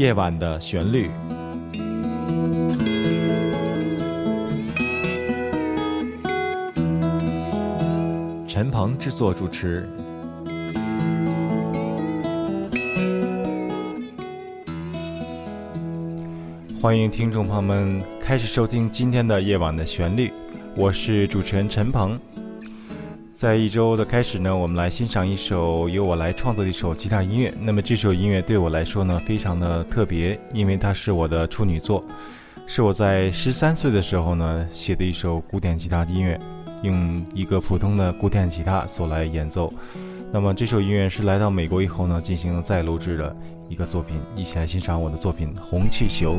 夜晚的旋律。陈鹏制作主持。欢迎听众朋友们开始收听今天的夜晚的旋律，我是主持人陈鹏。在一周的开始呢，我们来欣赏一首由我来创作的一首吉他音乐。那么这首音乐对我来说呢，非常的特别，因为它是我的处女作，是我在十三岁的时候呢写的一首古典吉他音乐，用一个普通的古典吉他所来演奏。那么这首音乐是来到美国以后呢进行再录制的一个作品，一起来欣赏我的作品《红气球》。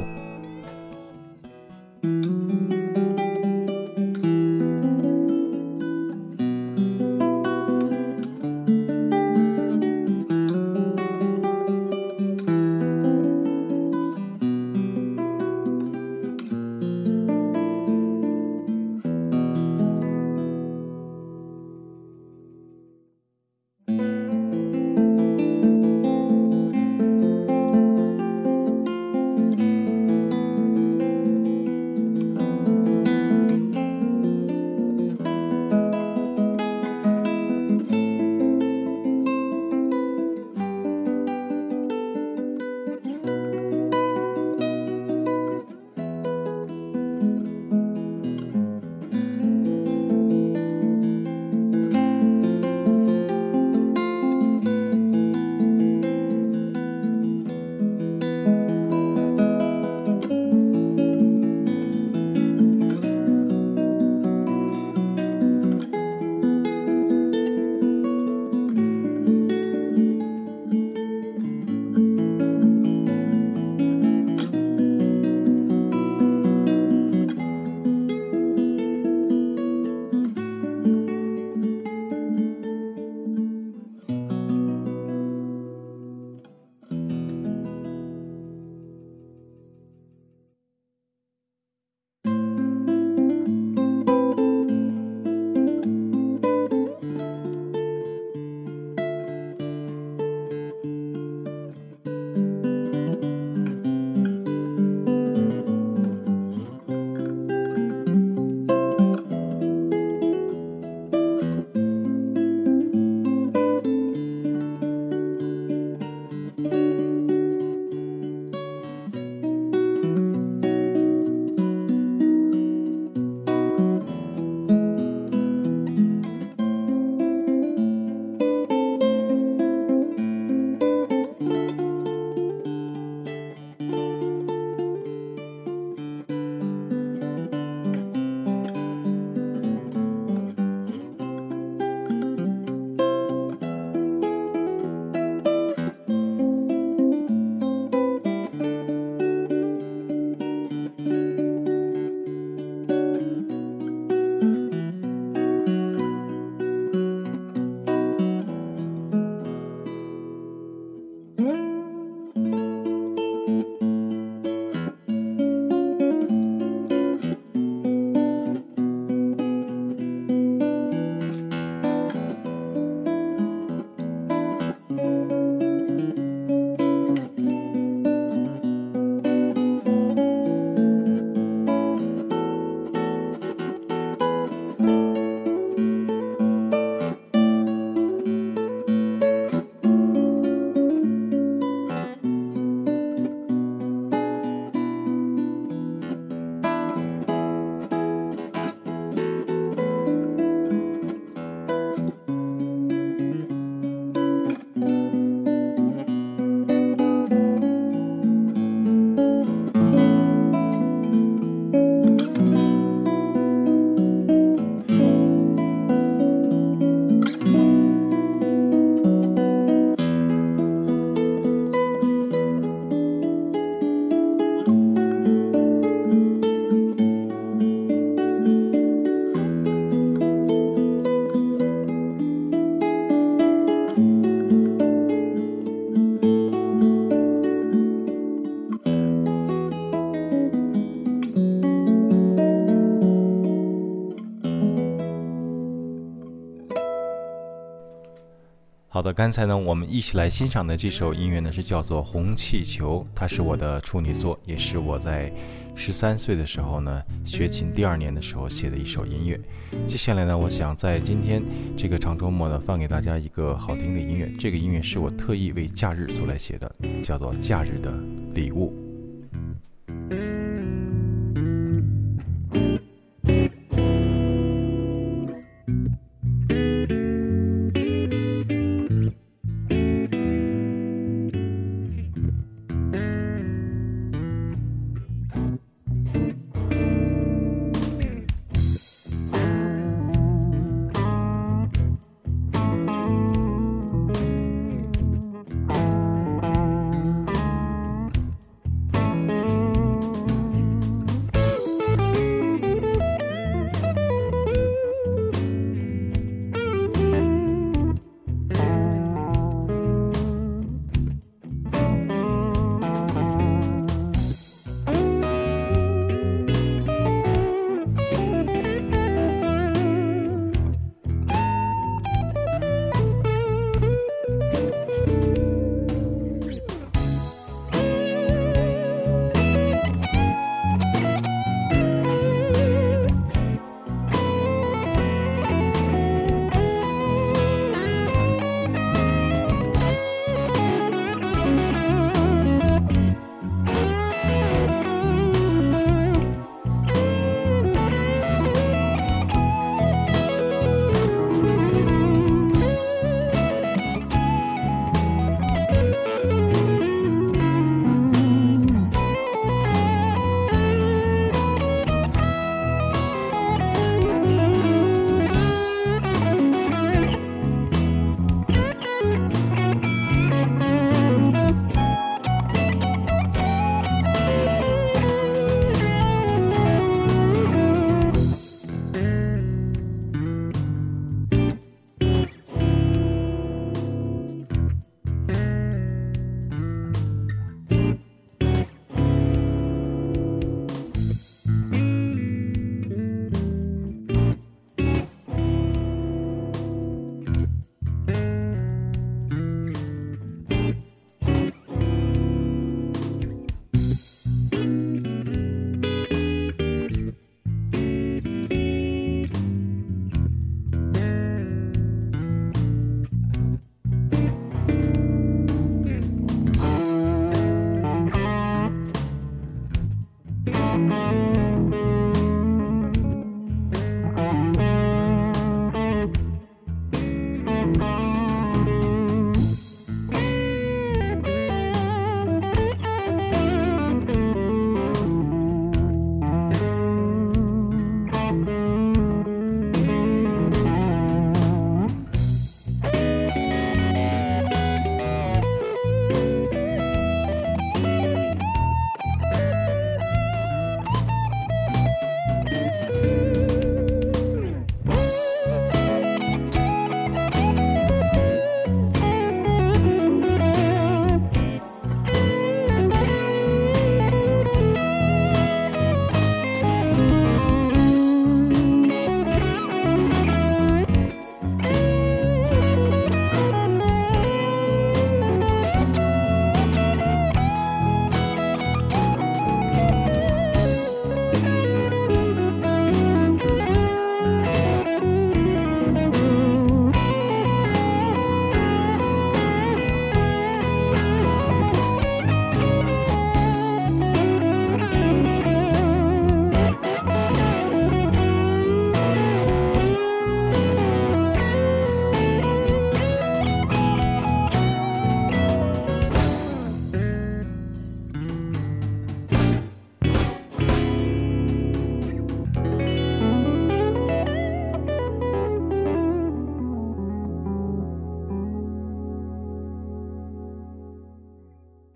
好的，刚才呢，我们一起来欣赏的这首音乐呢，是叫做《红气球》，它是我的处女作，也是我在十三岁的时候呢，学琴第二年的时候写的一首音乐。接下来呢，我想在今天这个长周末呢，放给大家一个好听的音乐。这个音乐是我特意为假日所来写的，叫做《假日的礼物》。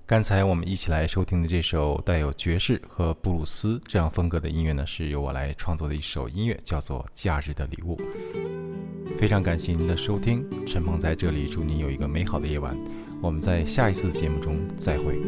刚才我们一起来收听的这首带有爵士和布鲁斯这样风格的音乐呢，是由我来创作的一首音乐，叫做《假日的礼物》。非常感谢您的收听，陈鹏在这里祝您有一个美好的夜晚。我们在下一次节目中再会。